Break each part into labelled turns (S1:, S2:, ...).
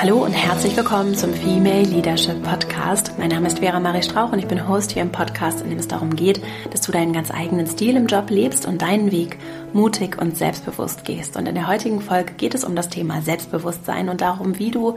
S1: Hallo und herzlich willkommen zum Female Leadership Podcast. Mein Name ist Vera Marie Strauch und ich bin Host hier im Podcast, in dem es darum geht, dass du deinen ganz eigenen Stil im Job lebst und deinen Weg mutig und selbstbewusst gehst. Und in der heutigen Folge geht es um das Thema Selbstbewusstsein und darum, wie du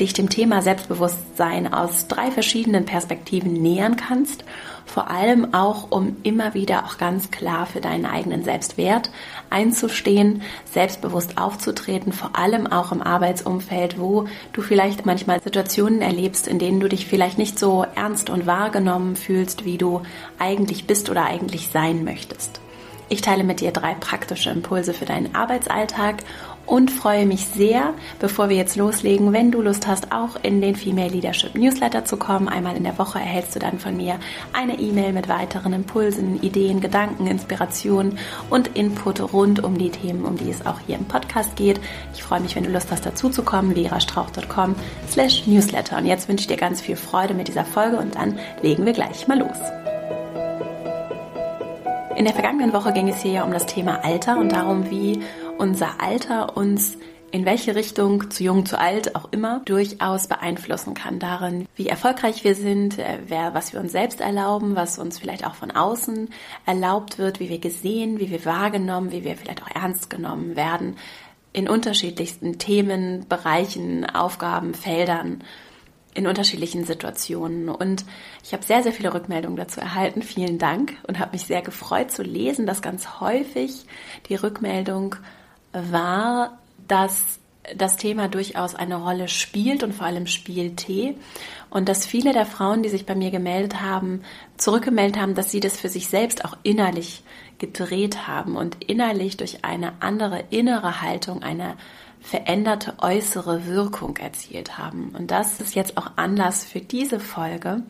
S1: dich dem Thema Selbstbewusstsein aus drei verschiedenen Perspektiven nähern kannst. Vor allem auch, um immer wieder auch ganz klar für deinen eigenen Selbstwert einzustehen, selbstbewusst aufzutreten, vor allem auch im Arbeitsumfeld, wo du vielleicht manchmal Situationen erlebst, in denen du dich vielleicht nicht so ernst und wahrgenommen fühlst, wie du eigentlich bist oder eigentlich sein möchtest. Ich teile mit dir drei praktische Impulse für deinen Arbeitsalltag und freue mich sehr, bevor wir jetzt loslegen, wenn du Lust hast, auch in den Female Leadership Newsletter zu kommen. Einmal in der Woche erhältst du dann von mir eine E-Mail mit weiteren Impulsen, Ideen, Gedanken, Inspirationen und Input rund um die Themen, um die es auch hier im Podcast geht. Ich freue mich, wenn du Lust hast, dazu zu kommen, verastrauch.com slash newsletter. Und jetzt wünsche ich dir ganz viel Freude mit dieser Folge und dann legen wir gleich mal los. In der vergangenen Woche ging es hier ja um das Thema Alter und darum, wie unser Alter uns in welche Richtung, zu jung, zu alt, auch immer, durchaus beeinflussen kann darin, wie erfolgreich wir sind, äh, wer, was wir uns selbst erlauben, was uns vielleicht auch von außen erlaubt wird, wie wir gesehen, wie wir wahrgenommen, wie wir vielleicht auch ernst genommen werden in unterschiedlichsten Themen, Bereichen, Aufgaben, Feldern in unterschiedlichen Situationen. Und ich habe sehr, sehr viele Rückmeldungen dazu erhalten. Vielen Dank und habe mich sehr gefreut zu lesen, dass ganz häufig die Rückmeldung war, dass das Thema durchaus eine Rolle spielt und vor allem spielte und dass viele der Frauen, die sich bei mir gemeldet haben, zurückgemeldet haben, dass sie das für sich selbst auch innerlich gedreht haben und innerlich durch eine andere innere Haltung, eine veränderte äußere Wirkung erzielt haben. Und das ist jetzt auch Anlass für diese Folge,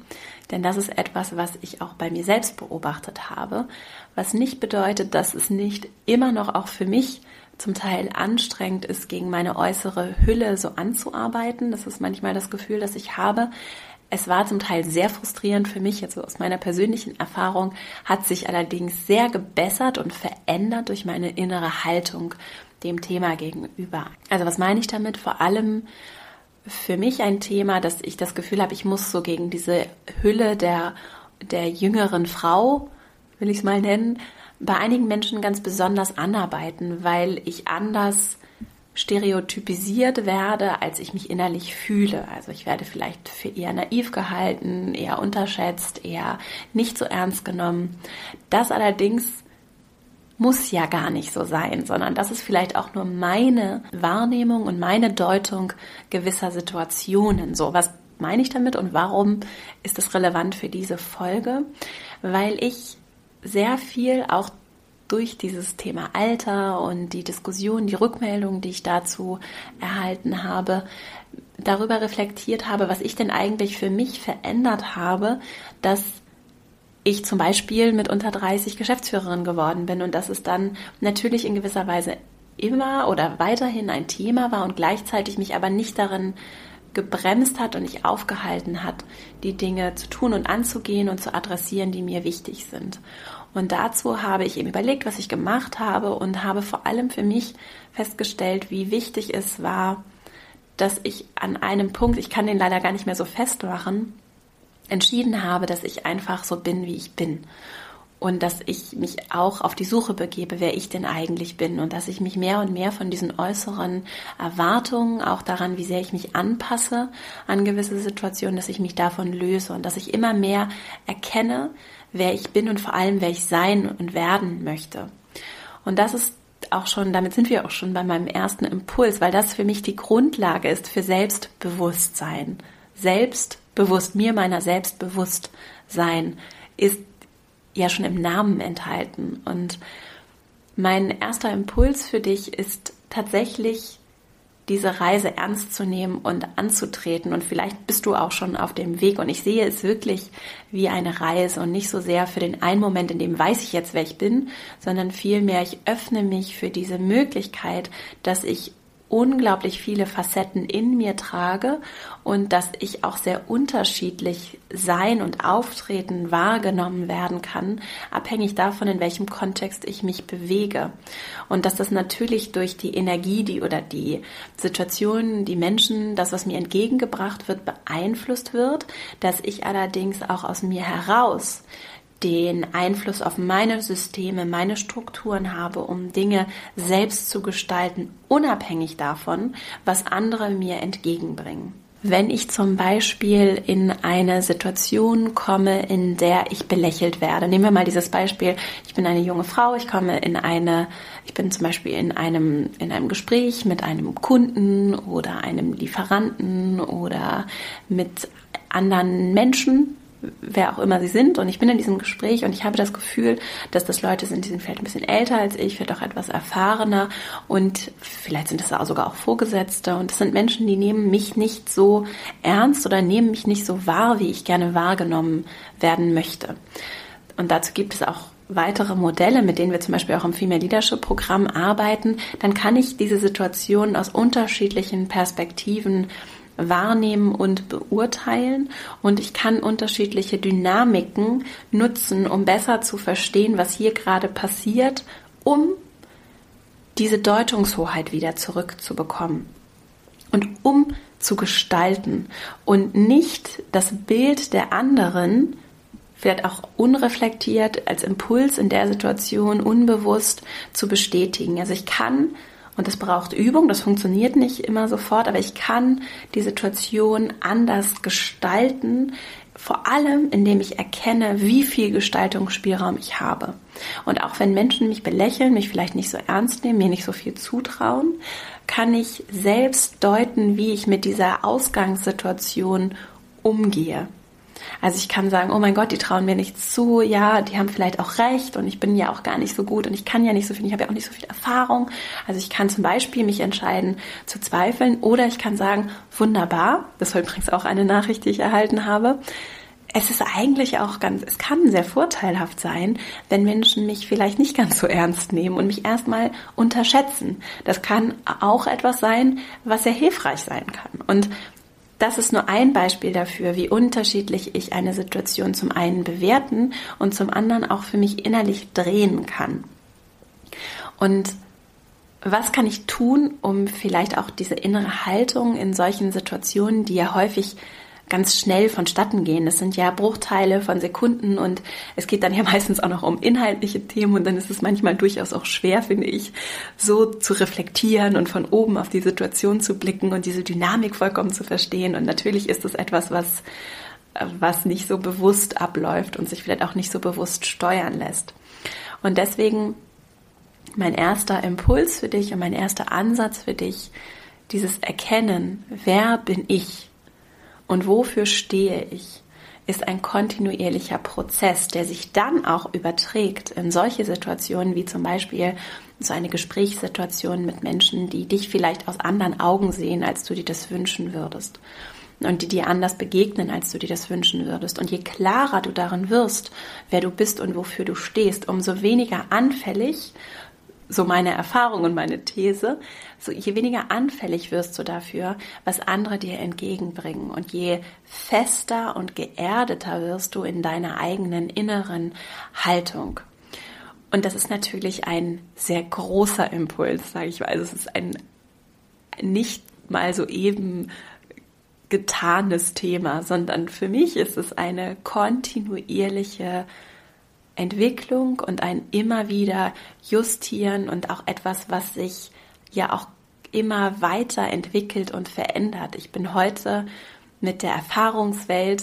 S1: denn das ist etwas, was ich auch bei mir selbst beobachtet habe, was nicht bedeutet, dass es nicht immer noch auch für mich zum Teil anstrengend ist, gegen meine äußere Hülle so anzuarbeiten. Das ist manchmal das Gefühl, das ich habe. Es war zum Teil sehr frustrierend für mich, jetzt aus meiner persönlichen Erfahrung, hat sich allerdings sehr gebessert und verändert durch meine innere Haltung dem Thema gegenüber. Also was meine ich damit? Vor allem für mich ein Thema, dass ich das Gefühl habe, ich muss so gegen diese Hülle der, der jüngeren Frau, will ich es mal nennen, bei einigen Menschen ganz besonders anarbeiten, weil ich anders stereotypisiert werde, als ich mich innerlich fühle. Also ich werde vielleicht für eher naiv gehalten, eher unterschätzt, eher nicht so ernst genommen. Das allerdings muss ja gar nicht so sein, sondern das ist vielleicht auch nur meine Wahrnehmung und meine Deutung gewisser Situationen. So, was meine ich damit und warum ist es relevant für diese Folge? Weil ich sehr viel auch durch dieses Thema Alter und die Diskussion, die Rückmeldungen, die ich dazu erhalten habe, darüber reflektiert habe, was ich denn eigentlich für mich verändert habe, dass ich zum Beispiel mit unter 30 Geschäftsführerin geworden bin und dass es dann natürlich in gewisser Weise immer oder weiterhin ein Thema war und gleichzeitig mich aber nicht darin gebremst hat und nicht aufgehalten hat, die Dinge zu tun und anzugehen und zu adressieren, die mir wichtig sind. Und dazu habe ich eben überlegt, was ich gemacht habe und habe vor allem für mich festgestellt, wie wichtig es war, dass ich an einem Punkt, ich kann den leider gar nicht mehr so festmachen, entschieden habe, dass ich einfach so bin, wie ich bin. Und dass ich mich auch auf die Suche begebe, wer ich denn eigentlich bin. Und dass ich mich mehr und mehr von diesen äußeren Erwartungen, auch daran, wie sehr ich mich anpasse an gewisse Situationen, dass ich mich davon löse. Und dass ich immer mehr erkenne, wer ich bin und vor allem, wer ich sein und werden möchte. Und das ist auch schon, damit sind wir auch schon bei meinem ersten Impuls, weil das für mich die Grundlage ist für Selbstbewusstsein. Selbst bewusst, mir meiner selbst bewusst sein, ist ja schon im Namen enthalten. Und mein erster Impuls für dich ist tatsächlich diese Reise ernst zu nehmen und anzutreten. Und vielleicht bist du auch schon auf dem Weg. Und ich sehe es wirklich wie eine Reise und nicht so sehr für den einen Moment, in dem weiß ich jetzt, wer ich bin, sondern vielmehr, ich öffne mich für diese Möglichkeit, dass ich unglaublich viele Facetten in mir trage und dass ich auch sehr unterschiedlich sein und auftreten wahrgenommen werden kann, abhängig davon, in welchem Kontext ich mich bewege. Und dass das natürlich durch die Energie, die oder die Situationen, die Menschen, das, was mir entgegengebracht wird, beeinflusst wird, dass ich allerdings auch aus mir heraus den Einfluss auf meine Systeme, meine Strukturen habe, um Dinge selbst zu gestalten, unabhängig davon, was andere mir entgegenbringen. Wenn ich zum Beispiel in eine Situation komme, in der ich belächelt werde, nehmen wir mal dieses Beispiel, ich bin eine junge Frau, ich komme in eine, ich bin zum Beispiel in einem, in einem Gespräch mit einem Kunden oder einem Lieferanten oder mit anderen Menschen, wer auch immer sie sind. Und ich bin in diesem Gespräch und ich habe das Gefühl, dass das Leute sind, die sind vielleicht ein bisschen älter als ich, vielleicht auch etwas erfahrener und vielleicht sind das sogar auch Vorgesetzte. Und das sind Menschen, die nehmen mich nicht so ernst oder nehmen mich nicht so wahr, wie ich gerne wahrgenommen werden möchte. Und dazu gibt es auch weitere Modelle, mit denen wir zum Beispiel auch im Female Leadership Programm arbeiten, dann kann ich diese Situation aus unterschiedlichen Perspektiven wahrnehmen und beurteilen und ich kann unterschiedliche Dynamiken nutzen, um besser zu verstehen, was hier gerade passiert, um diese Deutungshoheit wieder zurückzubekommen und um zu gestalten und nicht das Bild der anderen vielleicht auch unreflektiert als Impuls in der Situation unbewusst zu bestätigen. Also ich kann und das braucht Übung, das funktioniert nicht immer sofort, aber ich kann die Situation anders gestalten, vor allem indem ich erkenne, wie viel Gestaltungsspielraum ich habe. Und auch wenn Menschen mich belächeln, mich vielleicht nicht so ernst nehmen, mir nicht so viel zutrauen, kann ich selbst deuten, wie ich mit dieser Ausgangssituation umgehe. Also ich kann sagen, oh mein Gott, die trauen mir nichts zu, ja, die haben vielleicht auch recht und ich bin ja auch gar nicht so gut und ich kann ja nicht so viel, ich habe ja auch nicht so viel Erfahrung. Also ich kann zum Beispiel mich entscheiden zu zweifeln oder ich kann sagen, wunderbar, das war übrigens auch eine Nachricht, die ich erhalten habe. Es ist eigentlich auch ganz, es kann sehr vorteilhaft sein, wenn Menschen mich vielleicht nicht ganz so ernst nehmen und mich erstmal unterschätzen. Das kann auch etwas sein, was sehr hilfreich sein kann. Und das ist nur ein Beispiel dafür, wie unterschiedlich ich eine Situation zum einen bewerten und zum anderen auch für mich innerlich drehen kann. Und was kann ich tun, um vielleicht auch diese innere Haltung in solchen Situationen, die ja häufig ganz schnell vonstatten gehen. Das sind ja Bruchteile von Sekunden und es geht dann ja meistens auch noch um inhaltliche Themen und dann ist es manchmal durchaus auch schwer, finde ich, so zu reflektieren und von oben auf die Situation zu blicken und diese Dynamik vollkommen zu verstehen. Und natürlich ist es etwas, was was nicht so bewusst abläuft und sich vielleicht auch nicht so bewusst steuern lässt. Und deswegen mein erster Impuls für dich und mein erster Ansatz für dich, dieses Erkennen, wer bin ich? Und wofür stehe ich, ist ein kontinuierlicher Prozess, der sich dann auch überträgt in solche Situationen wie zum Beispiel so eine Gesprächssituation mit Menschen, die dich vielleicht aus anderen Augen sehen, als du dir das wünschen würdest. Und die dir anders begegnen, als du dir das wünschen würdest. Und je klarer du darin wirst, wer du bist und wofür du stehst, umso weniger anfällig so meine Erfahrung und meine These, so je weniger anfällig wirst du dafür, was andere dir entgegenbringen und je fester und geerdeter wirst du in deiner eigenen inneren Haltung. Und das ist natürlich ein sehr großer Impuls, sage ich mal. Also es ist ein nicht mal so eben getanes Thema, sondern für mich ist es eine kontinuierliche Entwicklung und ein immer wieder Justieren und auch etwas, was sich ja auch immer weiter entwickelt und verändert. Ich bin heute mit der Erfahrungswelt,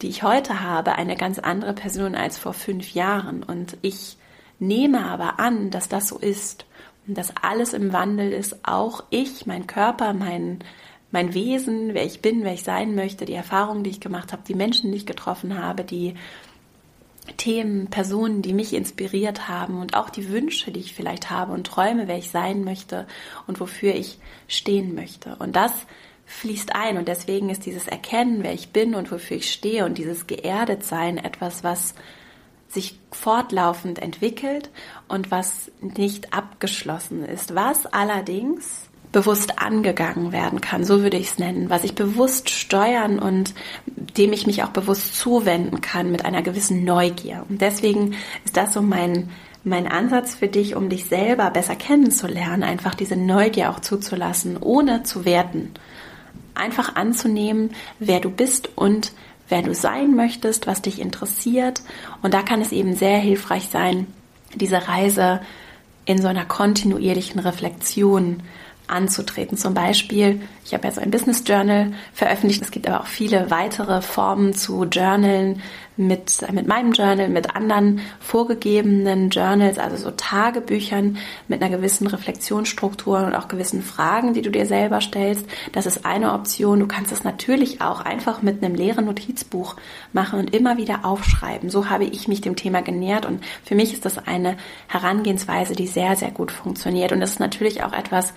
S1: die ich heute habe, eine ganz andere Person als vor fünf Jahren. Und ich nehme aber an, dass das so ist und dass alles im Wandel ist, auch ich, mein Körper, mein, mein Wesen, wer ich bin, wer ich sein möchte, die Erfahrungen, die ich gemacht habe, die Menschen, die ich getroffen habe, die Themen, Personen, die mich inspiriert haben und auch die Wünsche, die ich vielleicht habe und Träume, wer ich sein möchte und wofür ich stehen möchte. Und das fließt ein und deswegen ist dieses Erkennen, wer ich bin und wofür ich stehe und dieses geerdet sein etwas, was sich fortlaufend entwickelt und was nicht abgeschlossen ist. Was allerdings bewusst angegangen werden kann, so würde ich es nennen, was ich bewusst steuern und dem ich mich auch bewusst zuwenden kann mit einer gewissen Neugier. Und deswegen ist das so mein mein Ansatz für dich, um dich selber besser kennenzulernen, einfach diese Neugier auch zuzulassen, ohne zu werten. Einfach anzunehmen, wer du bist und wer du sein möchtest, was dich interessiert. Und da kann es eben sehr hilfreich sein, diese Reise in so einer kontinuierlichen Reflexion anzutreten. Zum Beispiel, ich habe jetzt ein Business Journal veröffentlicht. Es gibt aber auch viele weitere Formen zu Journalen mit, mit meinem Journal, mit anderen vorgegebenen Journals, also so Tagebüchern mit einer gewissen Reflexionsstruktur und auch gewissen Fragen, die du dir selber stellst. Das ist eine Option. Du kannst es natürlich auch einfach mit einem leeren Notizbuch machen und immer wieder aufschreiben. So habe ich mich dem Thema genähert und für mich ist das eine Herangehensweise, die sehr, sehr gut funktioniert. Und das ist natürlich auch etwas,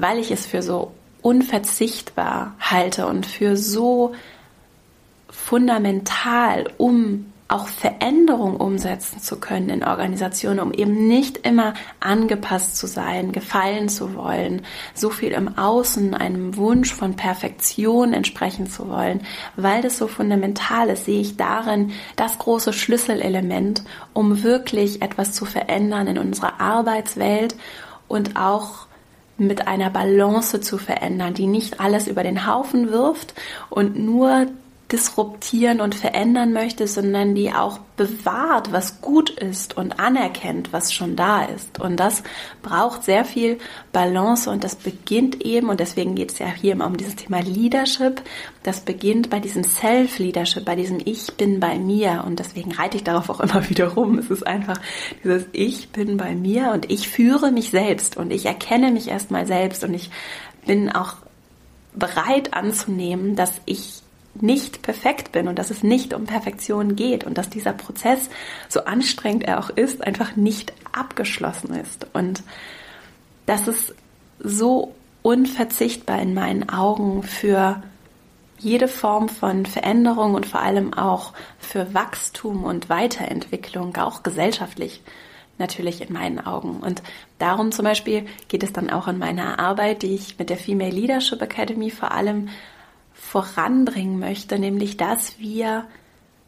S1: weil ich es für so unverzichtbar halte und für so fundamental, um auch Veränderung umsetzen zu können in Organisationen, um eben nicht immer angepasst zu sein, gefallen zu wollen, so viel im Außen einem Wunsch von Perfektion entsprechen zu wollen, weil das so fundamental ist, sehe ich darin das große Schlüsselelement, um wirklich etwas zu verändern in unserer Arbeitswelt und auch mit einer Balance zu verändern, die nicht alles über den Haufen wirft und nur disruptieren und verändern möchte, sondern die auch bewahrt, was gut ist und anerkennt, was schon da ist. Und das braucht sehr viel Balance und das beginnt eben, und deswegen geht es ja hier immer um dieses Thema Leadership, das beginnt bei diesem Self-Leadership, bei diesem Ich bin bei mir und deswegen reite ich darauf auch immer wieder rum. Es ist einfach dieses Ich bin bei mir und ich führe mich selbst und ich erkenne mich erstmal selbst und ich bin auch bereit anzunehmen, dass ich nicht perfekt bin und dass es nicht um Perfektion geht und dass dieser Prozess, so anstrengend er auch ist, einfach nicht abgeschlossen ist. Und das ist so unverzichtbar in meinen Augen für jede Form von Veränderung und vor allem auch für Wachstum und Weiterentwicklung, auch gesellschaftlich natürlich in meinen Augen. Und darum zum Beispiel geht es dann auch in meiner Arbeit, die ich mit der Female Leadership Academy vor allem voranbringen möchte, nämlich dass wir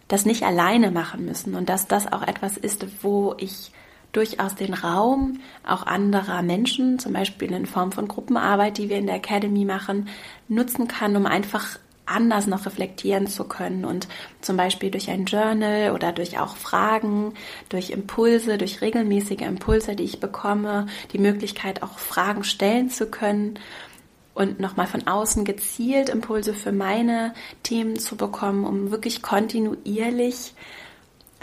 S1: das nicht alleine machen müssen und dass das auch etwas ist, wo ich durchaus den Raum auch anderer Menschen, zum Beispiel in Form von Gruppenarbeit, die wir in der Academy machen, nutzen kann, um einfach anders noch reflektieren zu können und zum Beispiel durch ein Journal oder durch auch Fragen, durch Impulse, durch regelmäßige Impulse, die ich bekomme, die Möglichkeit auch Fragen stellen zu können und nochmal von außen gezielt Impulse für meine Themen zu bekommen, um wirklich kontinuierlich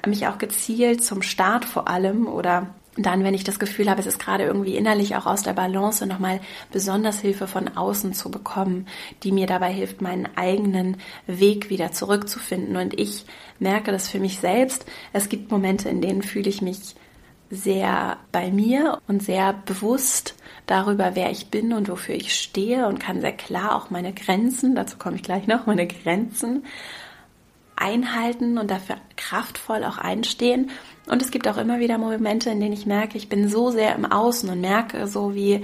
S1: mich auch gezielt zum Start vor allem oder dann, wenn ich das Gefühl habe, es ist gerade irgendwie innerlich auch aus der Balance, nochmal besonders Hilfe von außen zu bekommen, die mir dabei hilft, meinen eigenen Weg wieder zurückzufinden. Und ich merke das für mich selbst. Es gibt Momente, in denen fühle ich mich sehr bei mir und sehr bewusst darüber, wer ich bin und wofür ich stehe und kann sehr klar auch meine Grenzen, dazu komme ich gleich noch, meine Grenzen einhalten und dafür kraftvoll auch einstehen. Und es gibt auch immer wieder Momente, in denen ich merke, ich bin so sehr im Außen und merke so, wie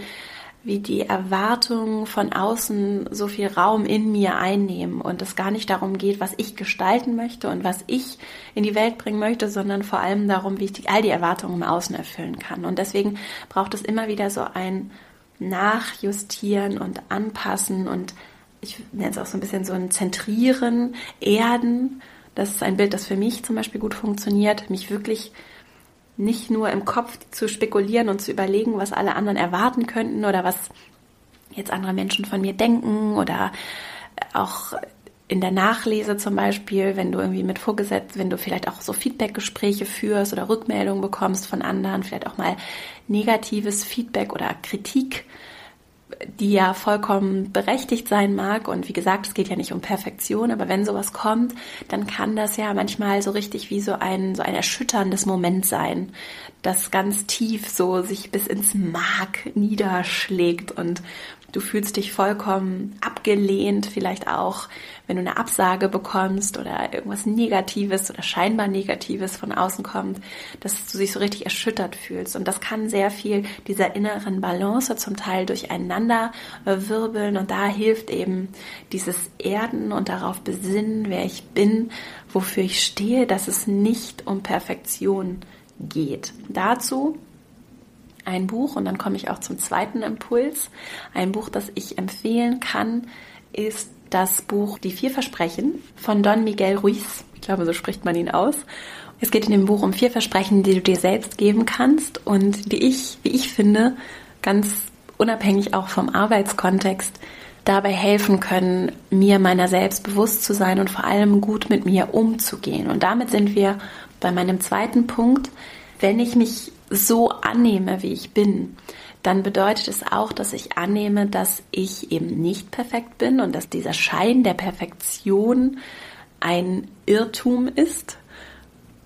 S1: wie die Erwartungen von außen so viel Raum in mir einnehmen und es gar nicht darum geht, was ich gestalten möchte und was ich in die Welt bringen möchte, sondern vor allem darum, wie ich die, all die Erwartungen im Außen erfüllen kann. Und deswegen braucht es immer wieder so ein Nachjustieren und Anpassen und ich nenne es auch so ein bisschen so ein Zentrieren, Erden. Das ist ein Bild, das für mich zum Beispiel gut funktioniert, mich wirklich nicht nur im Kopf zu spekulieren und zu überlegen, was alle anderen erwarten könnten oder was jetzt andere Menschen von mir denken oder auch in der Nachlese zum Beispiel, wenn du irgendwie mit vorgesetzt, wenn du vielleicht auch so Feedbackgespräche führst oder Rückmeldungen bekommst von anderen, vielleicht auch mal negatives Feedback oder Kritik die ja vollkommen berechtigt sein mag. Und wie gesagt, es geht ja nicht um Perfektion, aber wenn sowas kommt, dann kann das ja manchmal so richtig wie so ein, so ein erschütterndes Moment sein, das ganz tief so sich bis ins Mark niederschlägt und Du fühlst dich vollkommen abgelehnt, vielleicht auch, wenn du eine Absage bekommst oder irgendwas Negatives oder scheinbar Negatives von außen kommt, dass du dich so richtig erschüttert fühlst. Und das kann sehr viel dieser inneren Balance zum Teil durcheinander wirbeln. Und da hilft eben dieses Erden und darauf besinnen, wer ich bin, wofür ich stehe, dass es nicht um Perfektion geht. Dazu ein Buch und dann komme ich auch zum zweiten Impuls. Ein Buch, das ich empfehlen kann, ist das Buch Die vier Versprechen von Don Miguel Ruiz. Ich glaube, so spricht man ihn aus. Es geht in dem Buch um vier Versprechen, die du dir selbst geben kannst und die ich, wie ich finde, ganz unabhängig auch vom Arbeitskontext dabei helfen können, mir meiner selbst bewusst zu sein und vor allem gut mit mir umzugehen. Und damit sind wir bei meinem zweiten Punkt. Wenn ich mich so annehme, wie ich bin, dann bedeutet es auch, dass ich annehme, dass ich eben nicht perfekt bin und dass dieser Schein der Perfektion ein Irrtum ist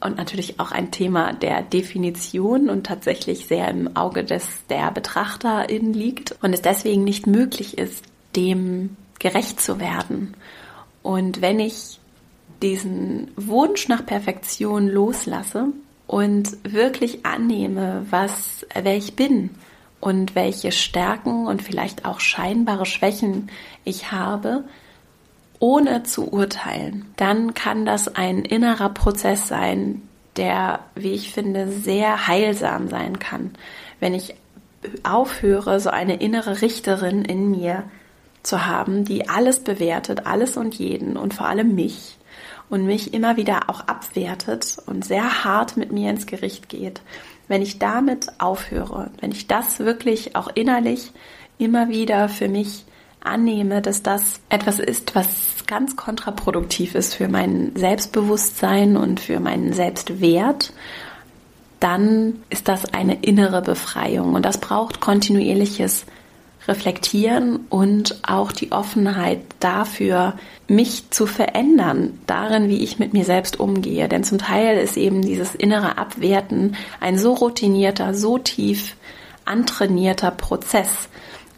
S1: und natürlich auch ein Thema der Definition und tatsächlich sehr im Auge des der Betrachterin liegt und es deswegen nicht möglich ist, dem gerecht zu werden. Und wenn ich diesen Wunsch nach Perfektion loslasse, und wirklich annehme, was, wer ich bin und welche Stärken und vielleicht auch scheinbare Schwächen ich habe, ohne zu urteilen, dann kann das ein innerer Prozess sein, der, wie ich finde, sehr heilsam sein kann, wenn ich aufhöre, so eine innere Richterin in mir zu haben, die alles bewertet, alles und jeden und vor allem mich und mich immer wieder auch abwertet und sehr hart mit mir ins Gericht geht, wenn ich damit aufhöre, wenn ich das wirklich auch innerlich immer wieder für mich annehme, dass das etwas ist, was ganz kontraproduktiv ist für mein Selbstbewusstsein und für meinen Selbstwert, dann ist das eine innere Befreiung. Und das braucht kontinuierliches reflektieren und auch die Offenheit dafür, mich zu verändern, darin, wie ich mit mir selbst umgehe. Denn zum Teil ist eben dieses innere Abwerten ein so routinierter, so tief antrainierter Prozess,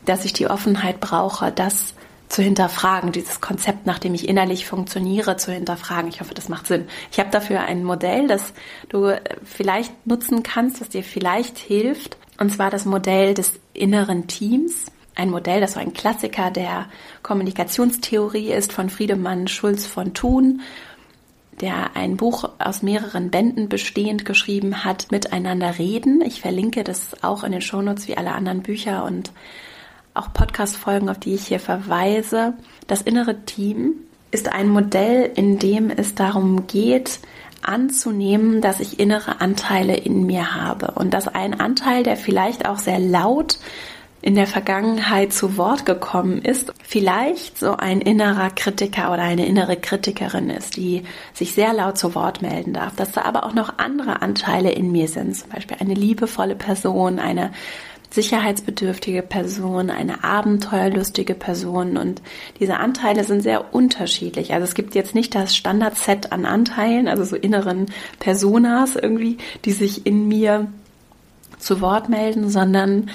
S1: dass ich die Offenheit brauche, das zu hinterfragen, dieses Konzept, nach dem ich innerlich funktioniere, zu hinterfragen. Ich hoffe, das macht Sinn. Ich habe dafür ein Modell, das du vielleicht nutzen kannst, das dir vielleicht hilft. Und zwar das Modell des inneren Teams ein Modell, das so ein Klassiker der Kommunikationstheorie ist von Friedemann Schulz von Thun, der ein Buch aus mehreren Bänden bestehend geschrieben hat, Miteinander reden. Ich verlinke das auch in den Shownotes wie alle anderen Bücher und auch Podcast-Folgen, auf die ich hier verweise. Das innere Team ist ein Modell, in dem es darum geht, anzunehmen, dass ich innere Anteile in mir habe und dass ein Anteil, der vielleicht auch sehr laut in der Vergangenheit zu Wort gekommen ist, vielleicht so ein innerer Kritiker oder eine innere Kritikerin ist, die sich sehr laut zu Wort melden darf, dass da aber auch noch andere Anteile in mir sind, zum Beispiel eine liebevolle Person, eine sicherheitsbedürftige Person, eine abenteuerlustige Person und diese Anteile sind sehr unterschiedlich. Also es gibt jetzt nicht das Standardset an Anteilen, also so inneren Personas irgendwie, die sich in mir zu Wort melden, sondern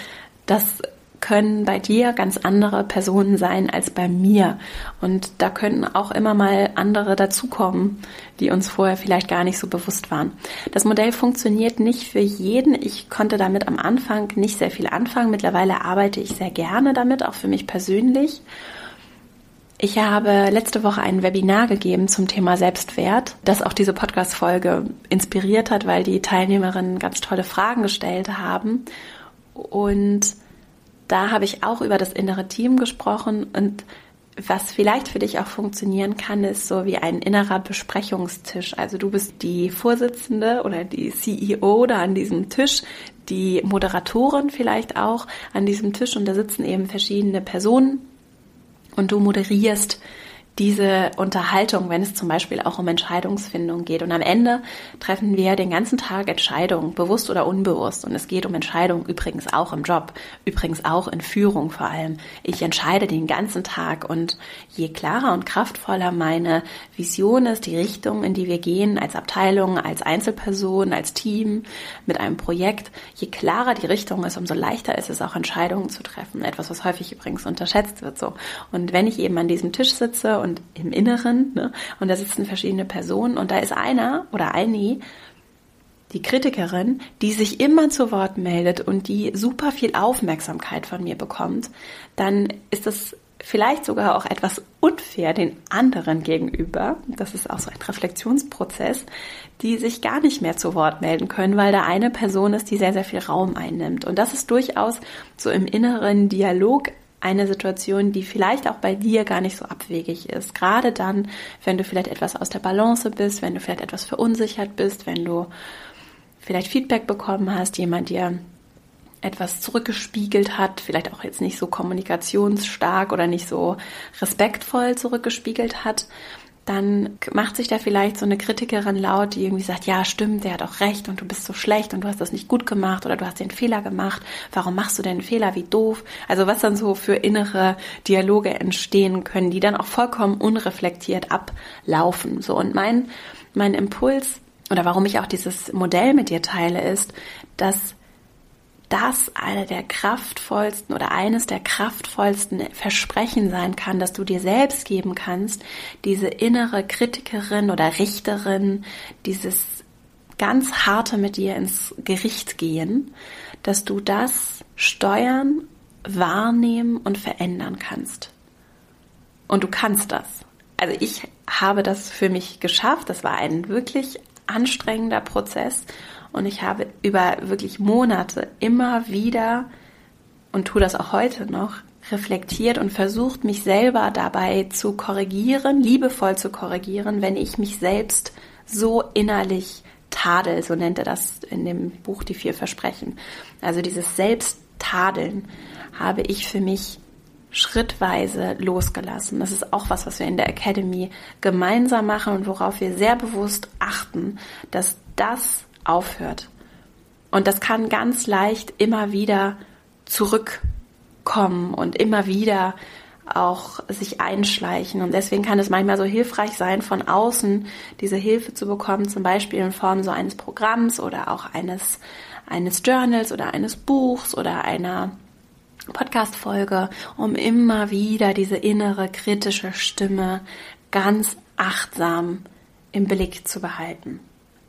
S1: das können bei dir ganz andere Personen sein als bei mir. Und da können auch immer mal andere dazukommen, die uns vorher vielleicht gar nicht so bewusst waren. Das Modell funktioniert nicht für jeden. Ich konnte damit am Anfang nicht sehr viel anfangen. Mittlerweile arbeite ich sehr gerne damit, auch für mich persönlich. Ich habe letzte Woche ein Webinar gegeben zum Thema Selbstwert, das auch diese Podcast-Folge inspiriert hat, weil die Teilnehmerinnen ganz tolle Fragen gestellt haben. Und da habe ich auch über das innere Team gesprochen und was vielleicht für dich auch funktionieren kann, ist so wie ein innerer Besprechungstisch. Also du bist die Vorsitzende oder die CEO da an diesem Tisch, die Moderatorin vielleicht auch an diesem Tisch und da sitzen eben verschiedene Personen und du moderierst diese Unterhaltung, wenn es zum Beispiel auch um Entscheidungsfindung geht. Und am Ende treffen wir den ganzen Tag Entscheidungen, bewusst oder unbewusst. Und es geht um Entscheidungen übrigens auch im Job, übrigens auch in Führung vor allem. Ich entscheide den ganzen Tag und je klarer und kraftvoller meine Vision ist, die Richtung, in die wir gehen, als Abteilung, als Einzelperson, als Team, mit einem Projekt, je klarer die Richtung ist, umso leichter ist es auch Entscheidungen zu treffen. Etwas, was häufig übrigens unterschätzt wird so. Und wenn ich eben an diesem Tisch sitze und im Inneren, ne, und da sitzen verschiedene Personen und da ist einer oder eine, die Kritikerin, die sich immer zu Wort meldet und die super viel Aufmerksamkeit von mir bekommt, dann ist das vielleicht sogar auch etwas unfair den anderen gegenüber. Das ist auch so ein Reflexionsprozess, die sich gar nicht mehr zu Wort melden können, weil da eine Person ist, die sehr, sehr viel Raum einnimmt. Und das ist durchaus so im inneren Dialog eine Situation, die vielleicht auch bei dir gar nicht so abwegig ist. Gerade dann, wenn du vielleicht etwas aus der Balance bist, wenn du vielleicht etwas verunsichert bist, wenn du vielleicht Feedback bekommen hast, jemand dir etwas zurückgespiegelt hat, vielleicht auch jetzt nicht so kommunikationsstark oder nicht so respektvoll zurückgespiegelt hat, dann macht sich da vielleicht so eine Kritikerin laut, die irgendwie sagt, ja, stimmt, der hat auch recht und du bist so schlecht und du hast das nicht gut gemacht oder du hast den Fehler gemacht. Warum machst du denn einen Fehler? Wie doof? Also was dann so für innere Dialoge entstehen können, die dann auch vollkommen unreflektiert ablaufen. So und mein mein Impuls oder warum ich auch dieses Modell mit dir teile ist, dass das eine der kraftvollsten oder eines der kraftvollsten Versprechen sein kann, dass du dir selbst geben kannst, diese innere Kritikerin oder Richterin, dieses ganz harte mit dir ins Gericht gehen, dass du das steuern, wahrnehmen und verändern kannst. Und du kannst das. Also ich habe das für mich geschafft. Das war ein wirklich anstrengender Prozess und ich habe über wirklich Monate immer wieder und tue das auch heute noch, reflektiert und versucht, mich selber dabei zu korrigieren, liebevoll zu korrigieren, wenn ich mich selbst so innerlich tadel, so nennt er das in dem Buch Die vier Versprechen. Also dieses Selbsttadeln habe ich für mich schrittweise losgelassen. Das ist auch was, was wir in der Academy gemeinsam machen und worauf wir sehr bewusst achten, dass das aufhört. Und das kann ganz leicht immer wieder zurückkommen und immer wieder auch sich einschleichen. Und deswegen kann es manchmal so hilfreich sein, von außen diese Hilfe zu bekommen, zum Beispiel in Form so eines Programms oder auch eines, eines Journals oder eines Buchs oder einer Podcast-Folge, um immer wieder diese innere kritische Stimme ganz achtsam im Blick zu behalten.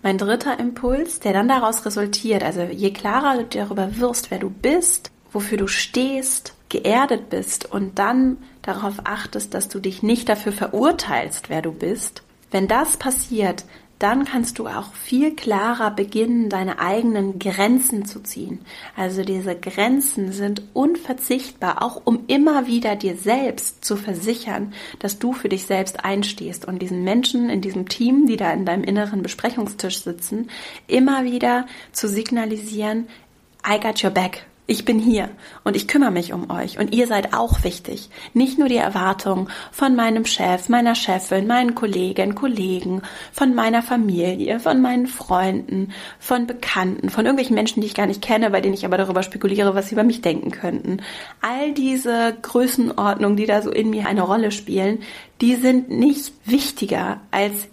S1: Mein dritter Impuls, der dann daraus resultiert, also je klarer du darüber wirst, wer du bist, wofür du stehst, geerdet bist und dann darauf achtest, dass du dich nicht dafür verurteilst, wer du bist, wenn das passiert, dann kannst du auch viel klarer beginnen, deine eigenen Grenzen zu ziehen. Also diese Grenzen sind unverzichtbar, auch um immer wieder dir selbst zu versichern, dass du für dich selbst einstehst und diesen Menschen in diesem Team, die da in deinem inneren Besprechungstisch sitzen, immer wieder zu signalisieren, I got your back. Ich bin hier und ich kümmere mich um euch und ihr seid auch wichtig. Nicht nur die Erwartungen von meinem Chef, meiner Chefin, meinen Kolleginnen, Kollegen, von meiner Familie, von meinen Freunden, von Bekannten, von irgendwelchen Menschen, die ich gar nicht kenne, bei denen ich aber darüber spekuliere, was sie über mich denken könnten. All diese Größenordnungen, die da so in mir eine Rolle spielen, die sind nicht wichtiger als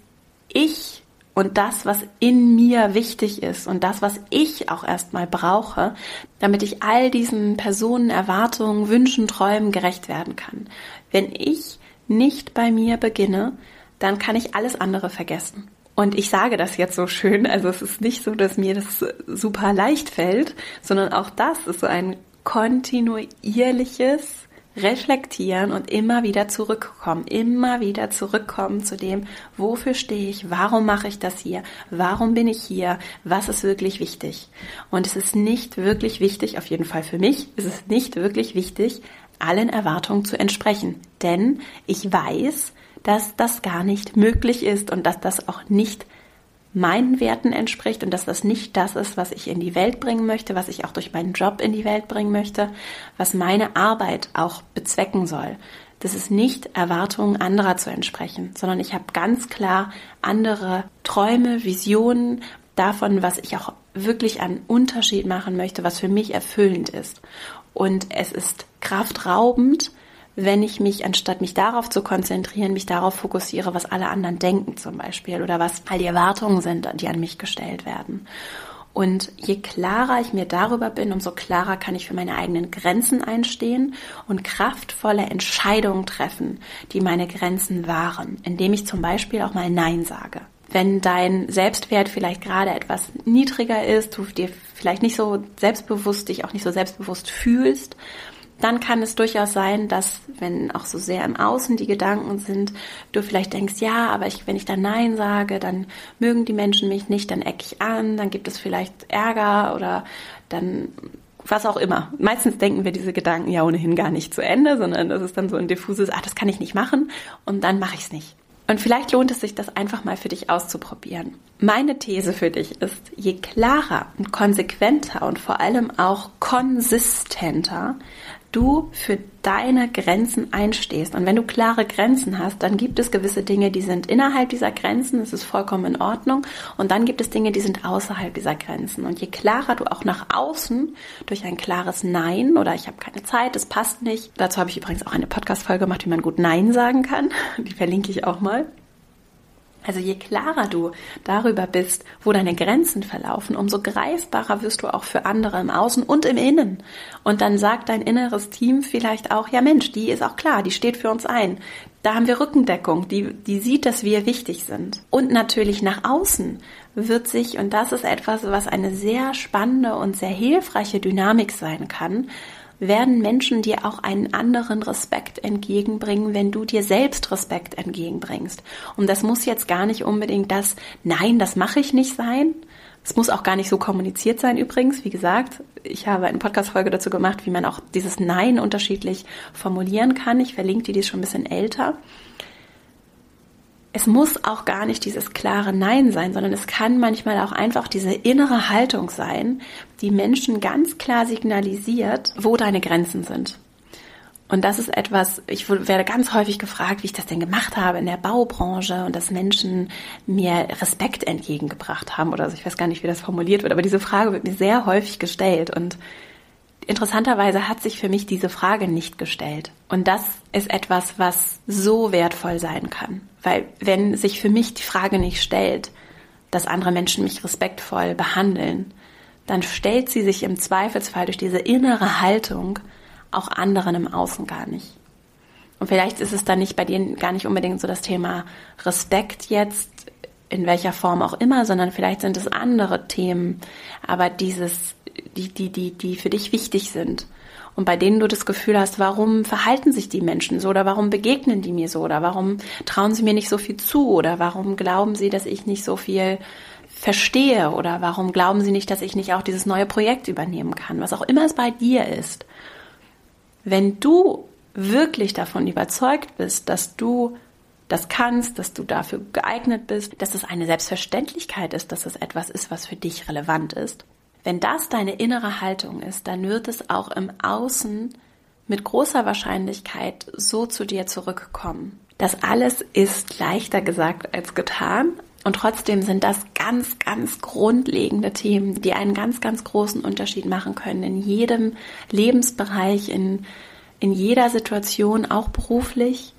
S1: ich und das, was in mir wichtig ist und das, was ich auch erstmal brauche, damit ich all diesen Personen, Erwartungen, Wünschen, Träumen gerecht werden kann. Wenn ich nicht bei mir beginne, dann kann ich alles andere vergessen. Und ich sage das jetzt so schön, also es ist nicht so, dass mir das super leicht fällt, sondern auch das ist so ein kontinuierliches reflektieren und immer wieder zurückkommen, immer wieder zurückkommen zu dem, wofür stehe ich, warum mache ich das hier, warum bin ich hier, was ist wirklich wichtig. Und es ist nicht wirklich wichtig, auf jeden Fall für mich, es ist nicht wirklich wichtig, allen Erwartungen zu entsprechen. Denn ich weiß, dass das gar nicht möglich ist und dass das auch nicht meinen Werten entspricht und dass das nicht das ist, was ich in die Welt bringen möchte, was ich auch durch meinen Job in die Welt bringen möchte, was meine Arbeit auch bezwecken soll. das ist nicht Erwartungen anderer zu entsprechen, sondern ich habe ganz klar andere Träume, Visionen davon, was ich auch wirklich an Unterschied machen möchte, was für mich erfüllend ist. Und es ist kraftraubend, wenn ich mich, anstatt mich darauf zu konzentrieren, mich darauf fokussiere, was alle anderen denken zum Beispiel oder was all die Erwartungen sind, die an mich gestellt werden. Und je klarer ich mir darüber bin, umso klarer kann ich für meine eigenen Grenzen einstehen und kraftvolle Entscheidungen treffen, die meine Grenzen wahren, indem ich zum Beispiel auch mal Nein sage. Wenn dein Selbstwert vielleicht gerade etwas niedriger ist, du dir vielleicht nicht so selbstbewusst, dich auch nicht so selbstbewusst fühlst, dann kann es durchaus sein, dass, wenn auch so sehr im Außen die Gedanken sind, du vielleicht denkst, ja, aber ich, wenn ich da Nein sage, dann mögen die Menschen mich nicht, dann ecke ich an, dann gibt es vielleicht Ärger oder dann was auch immer. Meistens denken wir diese Gedanken ja ohnehin gar nicht zu Ende, sondern das ist dann so ein diffuses, ah, das kann ich nicht machen und dann mache ich es nicht. Und vielleicht lohnt es sich, das einfach mal für dich auszuprobieren. Meine These für dich ist, je klarer und konsequenter und vor allem auch konsistenter du für deine Grenzen einstehst. Und wenn du klare Grenzen hast, dann gibt es gewisse Dinge, die sind innerhalb dieser Grenzen, das ist vollkommen in Ordnung. Und dann gibt es Dinge, die sind außerhalb dieser Grenzen. Und je klarer du auch nach außen durch ein klares Nein oder ich habe keine Zeit, es passt nicht. Dazu habe ich übrigens auch eine Podcast-Folge gemacht, wie man gut Nein sagen kann. Die verlinke ich auch mal. Also je klarer du darüber bist, wo deine Grenzen verlaufen, umso greifbarer wirst du auch für andere im Außen und im Innen. Und dann sagt dein inneres Team vielleicht auch, ja Mensch, die ist auch klar, die steht für uns ein. Da haben wir Rückendeckung, die, die sieht, dass wir wichtig sind. Und natürlich nach außen wird sich, und das ist etwas, was eine sehr spannende und sehr hilfreiche Dynamik sein kann, werden Menschen dir auch einen anderen Respekt entgegenbringen, wenn du dir selbst Respekt entgegenbringst. Und das muss jetzt gar nicht unbedingt das, nein, das mache ich nicht sein. Es muss auch gar nicht so kommuniziert sein übrigens. Wie gesagt, ich habe eine Podcast-Folge dazu gemacht, wie man auch dieses Nein unterschiedlich formulieren kann. Ich verlinke dir, die ist schon ein bisschen älter es muss auch gar nicht dieses klare Nein sein, sondern es kann manchmal auch einfach diese innere Haltung sein, die Menschen ganz klar signalisiert, wo deine Grenzen sind. Und das ist etwas, ich werde ganz häufig gefragt, wie ich das denn gemacht habe in der Baubranche und dass Menschen mir Respekt entgegengebracht haben oder so. Ich weiß gar nicht, wie das formuliert wird, aber diese Frage wird mir sehr häufig gestellt und interessanterweise hat sich für mich diese Frage nicht gestellt. Und das ist etwas, was so wertvoll sein kann. Weil wenn sich für mich die Frage nicht stellt, dass andere Menschen mich respektvoll behandeln, dann stellt sie sich im Zweifelsfall durch diese innere Haltung auch anderen im Außen gar nicht. Und vielleicht ist es dann nicht bei dir gar nicht unbedingt so das Thema Respekt jetzt, in welcher Form auch immer, sondern vielleicht sind es andere Themen. Aber dieses die, die, die, die für dich wichtig sind und bei denen du das Gefühl hast, warum verhalten sich die Menschen so oder warum begegnen die mir so oder warum trauen sie mir nicht so viel zu oder warum glauben sie, dass ich nicht so viel verstehe oder warum glauben sie nicht, dass ich nicht auch dieses neue Projekt übernehmen kann, was auch immer es bei dir ist. Wenn du wirklich davon überzeugt bist, dass du das kannst, dass du dafür geeignet bist, dass es eine Selbstverständlichkeit ist, dass es etwas ist, was für dich relevant ist, wenn das deine innere Haltung ist, dann wird es auch im Außen mit großer Wahrscheinlichkeit so zu dir zurückkommen. Das alles ist leichter gesagt als getan. Und trotzdem sind das ganz, ganz grundlegende Themen, die einen ganz, ganz großen Unterschied machen können in jedem Lebensbereich, in, in jeder Situation, auch beruflich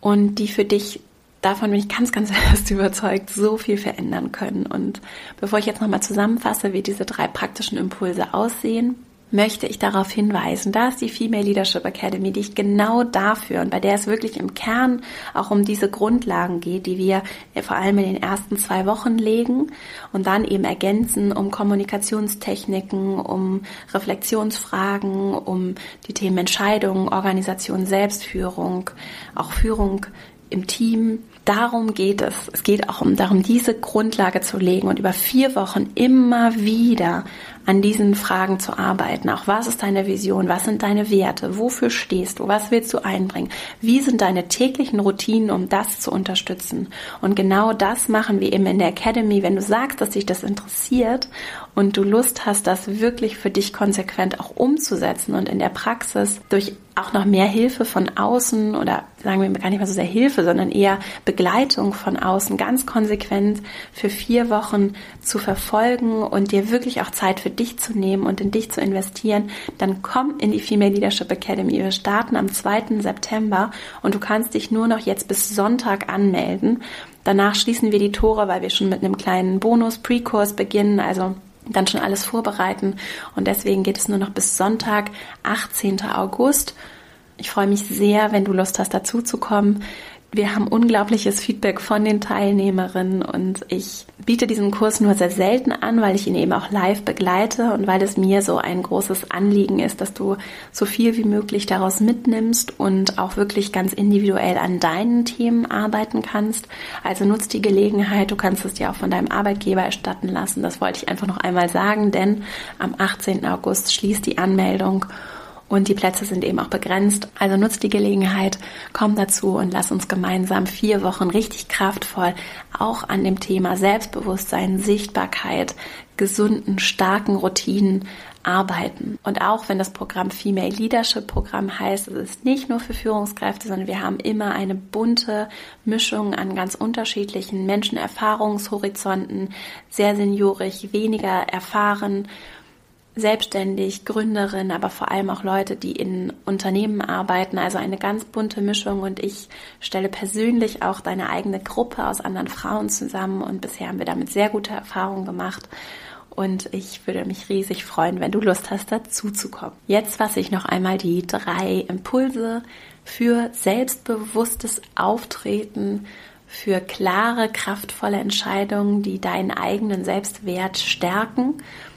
S1: und die für dich davon bin ich ganz, ganz fest überzeugt, so viel verändern können. Und bevor ich jetzt nochmal zusammenfasse, wie diese drei praktischen Impulse aussehen, möchte ich darauf hinweisen, da ist die Female Leadership Academy, die ich genau dafür und bei der es wirklich im Kern auch um diese Grundlagen geht, die wir vor allem in den ersten zwei Wochen legen und dann eben ergänzen um Kommunikationstechniken, um Reflexionsfragen, um die Themen Entscheidung, Organisation, Selbstführung, auch Führung im Team, darum geht es. Es geht auch um darum, diese Grundlage zu legen und über vier Wochen immer wieder an diesen Fragen zu arbeiten. Auch was ist deine Vision? Was sind deine Werte? Wofür stehst du? Was willst du einbringen? Wie sind deine täglichen Routinen, um das zu unterstützen? Und genau das machen wir eben in der Academy. Wenn du sagst, dass dich das interessiert und du Lust hast, das wirklich für dich konsequent auch umzusetzen und in der Praxis durch auch noch mehr Hilfe von außen oder sagen wir gar nicht mal so sehr Hilfe, sondern eher Begleitung von außen ganz konsequent für vier Wochen zu verfolgen und dir wirklich auch Zeit für dich zu nehmen und in dich zu investieren, dann komm in die Female Leadership Academy. Wir starten am 2. September und du kannst dich nur noch jetzt bis Sonntag anmelden. Danach schließen wir die Tore, weil wir schon mit einem kleinen Bonus-Pre-Kurs beginnen. Also dann schon alles vorbereiten. Und deswegen geht es nur noch bis Sonntag, 18. August. Ich freue mich sehr, wenn du Lust hast, dazu zu kommen. Wir haben unglaubliches Feedback von den Teilnehmerinnen und ich biete diesen Kurs nur sehr selten an, weil ich ihn eben auch live begleite und weil es mir so ein großes Anliegen ist, dass du so viel wie möglich daraus mitnimmst und auch wirklich ganz individuell an deinen Themen arbeiten kannst. Also nutzt die Gelegenheit, du kannst es dir auch von deinem Arbeitgeber erstatten lassen. Das wollte ich einfach noch einmal sagen, denn am 18. August schließt die Anmeldung und die Plätze sind eben auch begrenzt. Also nutzt die Gelegenheit, komm dazu und lass uns gemeinsam vier Wochen richtig kraftvoll auch an dem Thema Selbstbewusstsein, Sichtbarkeit, gesunden, starken Routinen arbeiten. Und auch wenn das Programm Female Leadership Programm heißt, es ist nicht nur für Führungskräfte, sondern wir haben immer eine bunte Mischung an ganz unterschiedlichen Menschenerfahrungshorizonten, sehr seniorig, weniger erfahren selbstständig, Gründerin, aber vor allem auch Leute, die in Unternehmen arbeiten, also eine ganz bunte Mischung. Und ich stelle persönlich auch deine eigene Gruppe aus anderen Frauen zusammen. Und bisher haben wir damit sehr gute Erfahrungen gemacht. Und ich würde mich riesig freuen, wenn du Lust hast, dazu zu kommen. Jetzt fasse ich noch einmal die drei Impulse für selbstbewusstes Auftreten, für klare, kraftvolle Entscheidungen, die deinen eigenen Selbstwert stärken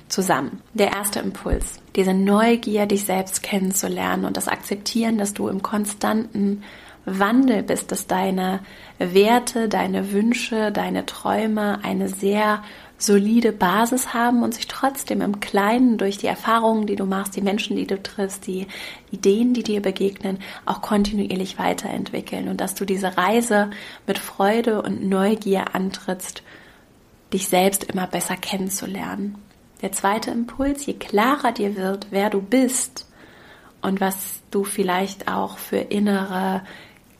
S1: zusammen. Der erste Impuls, diese Neugier, dich selbst kennenzulernen und das Akzeptieren, dass du im konstanten Wandel bist, dass deine Werte, deine Wünsche, deine Träume eine sehr solide Basis haben und sich trotzdem im Kleinen durch die Erfahrungen, die du machst, die Menschen, die du triffst, die Ideen, die dir begegnen, auch kontinuierlich weiterentwickeln und dass du diese Reise mit Freude und Neugier antrittst, dich selbst immer besser kennenzulernen. Der zweite Impuls, je klarer dir wird, wer du bist und was du vielleicht auch für innere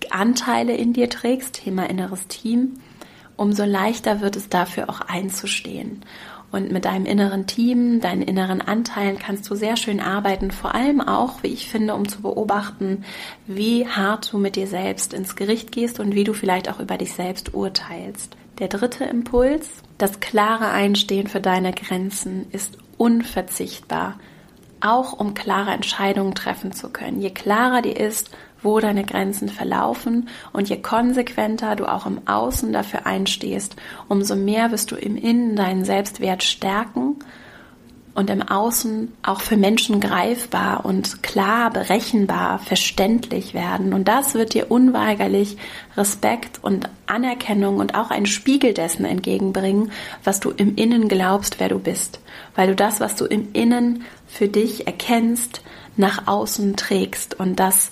S1: Anteile in dir trägst, Thema inneres Team, umso leichter wird es dafür auch einzustehen. Und mit deinem inneren Team, deinen inneren Anteilen kannst du sehr schön arbeiten, vor allem auch, wie ich finde, um zu beobachten, wie hart du mit dir selbst ins Gericht gehst und wie du vielleicht auch über dich selbst urteilst. Der dritte Impuls, das klare Einstehen für deine Grenzen ist unverzichtbar, auch um klare Entscheidungen treffen zu können. Je klarer dir ist, wo deine Grenzen verlaufen und je konsequenter du auch im Außen dafür einstehst, umso mehr wirst du im Innen deinen Selbstwert stärken und im Außen auch für Menschen greifbar und klar, berechenbar, verständlich werden. Und das wird dir unweigerlich Respekt und Anerkennung und auch einen Spiegel dessen entgegenbringen, was du im Innen glaubst, wer du bist. Weil du das, was du im Innen für dich erkennst, nach außen trägst und das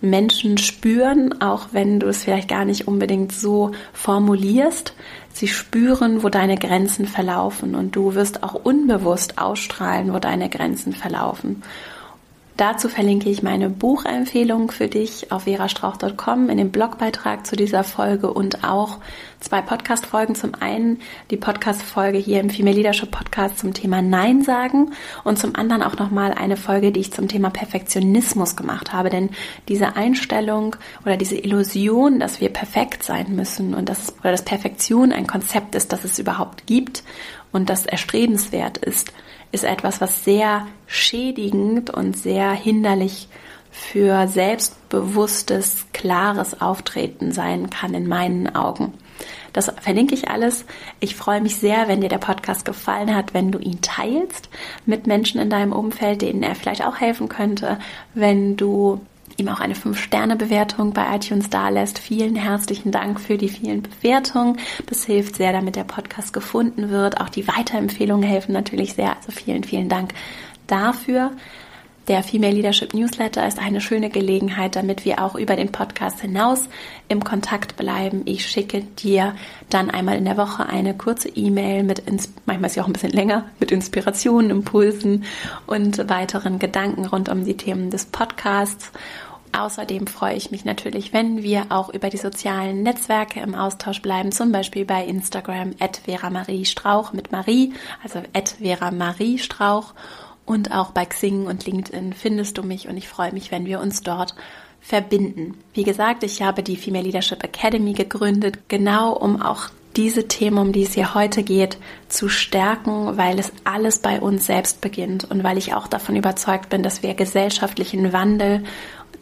S1: Menschen spüren, auch wenn du es vielleicht gar nicht unbedingt so formulierst. Sie spüren, wo deine Grenzen verlaufen und du wirst auch unbewusst ausstrahlen, wo deine Grenzen verlaufen. Dazu verlinke ich meine Buchempfehlung für dich auf verastrauch.com in dem Blogbeitrag zu dieser Folge und auch zwei Podcast-Folgen. Zum einen die Podcast-Folge hier im Female Leadership Podcast zum Thema Nein sagen und zum anderen auch nochmal eine Folge, die ich zum Thema Perfektionismus gemacht habe. Denn diese Einstellung oder diese Illusion, dass wir perfekt sein müssen und dass, oder dass Perfektion ein Konzept ist, das es überhaupt gibt und das erstrebenswert ist, ist etwas, was sehr schädigend und sehr hinderlich für selbstbewusstes, klares Auftreten sein kann in meinen Augen. Das verlinke ich alles. Ich freue mich sehr, wenn dir der Podcast gefallen hat, wenn du ihn teilst mit Menschen in deinem Umfeld, denen er vielleicht auch helfen könnte, wenn du ihm auch eine 5-Sterne-Bewertung bei iTunes dalässt. Vielen herzlichen Dank für die vielen Bewertungen. Das hilft sehr, damit der Podcast gefunden wird. Auch die Weiterempfehlungen helfen natürlich sehr. Also vielen, vielen Dank dafür. Der Female Leadership Newsletter ist eine schöne Gelegenheit, damit wir auch über den Podcast hinaus im Kontakt bleiben. Ich schicke dir dann einmal in der Woche eine kurze E-Mail mit, manchmal ist sie auch ein bisschen länger, mit Inspirationen, Impulsen und weiteren Gedanken rund um die Themen des Podcasts. Außerdem freue ich mich natürlich, wenn wir auch über die sozialen Netzwerke im Austausch bleiben, zum Beispiel bei Instagram at Vera Marie Strauch mit Marie, also at Vera Marie Strauch und auch bei Xing und LinkedIn findest du mich und ich freue mich, wenn wir uns dort verbinden. Wie gesagt, ich habe die Female Leadership Academy gegründet, genau um auch diese Themen, um die es hier heute geht, zu stärken, weil es alles bei uns selbst beginnt und weil ich auch davon überzeugt bin, dass wir gesellschaftlichen Wandel,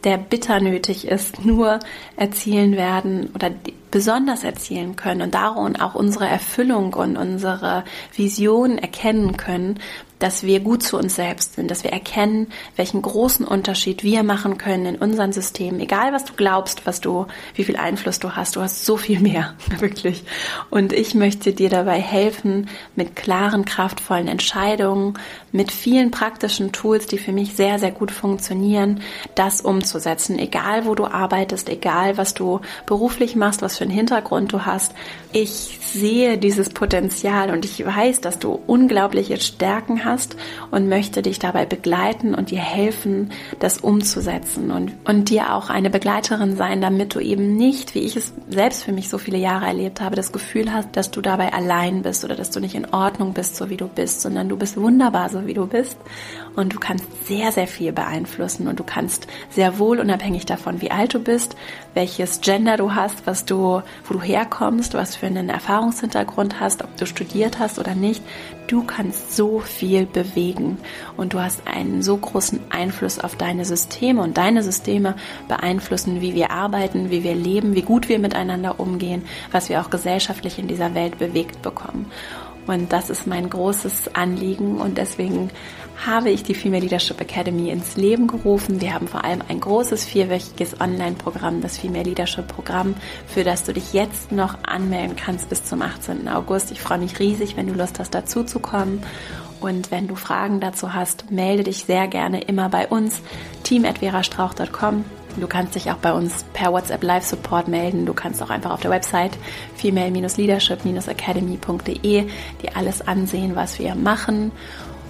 S1: der bitter nötig ist, nur erzielen werden oder besonders erzielen können und darum auch unsere Erfüllung und unsere Vision erkennen können, dass wir gut zu uns selbst sind, dass wir erkennen, welchen großen Unterschied wir machen können in unserem System. Egal, was du glaubst, was du, wie viel Einfluss du hast, du hast so viel mehr, wirklich. Und ich möchte dir dabei helfen, mit klaren, kraftvollen Entscheidungen, mit vielen praktischen Tools, die für mich sehr, sehr gut funktionieren, das umzusetzen. Egal, wo du arbeitest, egal, was du beruflich machst, was für einen Hintergrund du hast. Ich sehe dieses Potenzial und ich weiß, dass du unglaubliche Stärken hast und möchte dich dabei begleiten und dir helfen, das umzusetzen und, und dir auch eine Begleiterin sein, damit du eben nicht, wie ich es selbst für mich so viele Jahre erlebt habe, das Gefühl hast, dass du dabei allein bist oder dass du nicht in Ordnung bist, so wie du bist, sondern du bist wunderbar, so wie du bist und du kannst sehr, sehr viel beeinflussen und du kannst sehr wohl, unabhängig davon, wie alt du bist, welches Gender du hast, was du, wo du herkommst, was für einen Erfahrungshintergrund hast, ob du studiert hast oder nicht, du kannst so viel bewegen und du hast einen so großen Einfluss auf deine Systeme und deine Systeme beeinflussen, wie wir arbeiten, wie wir leben, wie gut wir miteinander umgehen, was wir auch gesellschaftlich in dieser Welt bewegt bekommen. Und das ist mein großes Anliegen und deswegen habe ich die Female Leadership Academy ins Leben gerufen. Wir haben vor allem ein großes vierwöchiges Online-Programm, das Female Leadership Programm, für das du dich jetzt noch anmelden kannst bis zum 18. August. Ich freue mich riesig, wenn du Lust hast, dazu zu kommen. Und wenn du Fragen dazu hast, melde dich sehr gerne immer bei uns, team.verastrauch.com. Du kannst dich auch bei uns per WhatsApp Live Support melden. Du kannst auch einfach auf der Website female-leadership-academy.de dir alles ansehen, was wir machen.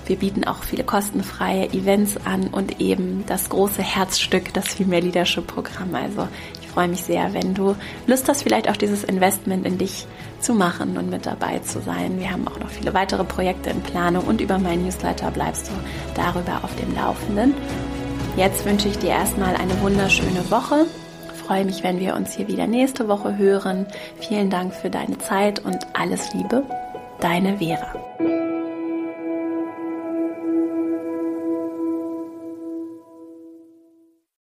S1: Wir bieten auch viele kostenfreie Events an und eben das große Herzstück, das Female Leadership Programm. Also ich freue mich sehr, wenn du Lust hast, vielleicht auch dieses Investment in dich zu machen und mit dabei zu sein. Wir haben auch noch viele weitere Projekte in Planung und über meinen Newsletter bleibst du darüber auf dem Laufenden. Jetzt wünsche ich dir erstmal eine wunderschöne Woche. Freue mich, wenn wir uns hier wieder nächste Woche hören. Vielen Dank für deine Zeit und alles Liebe. Deine Vera.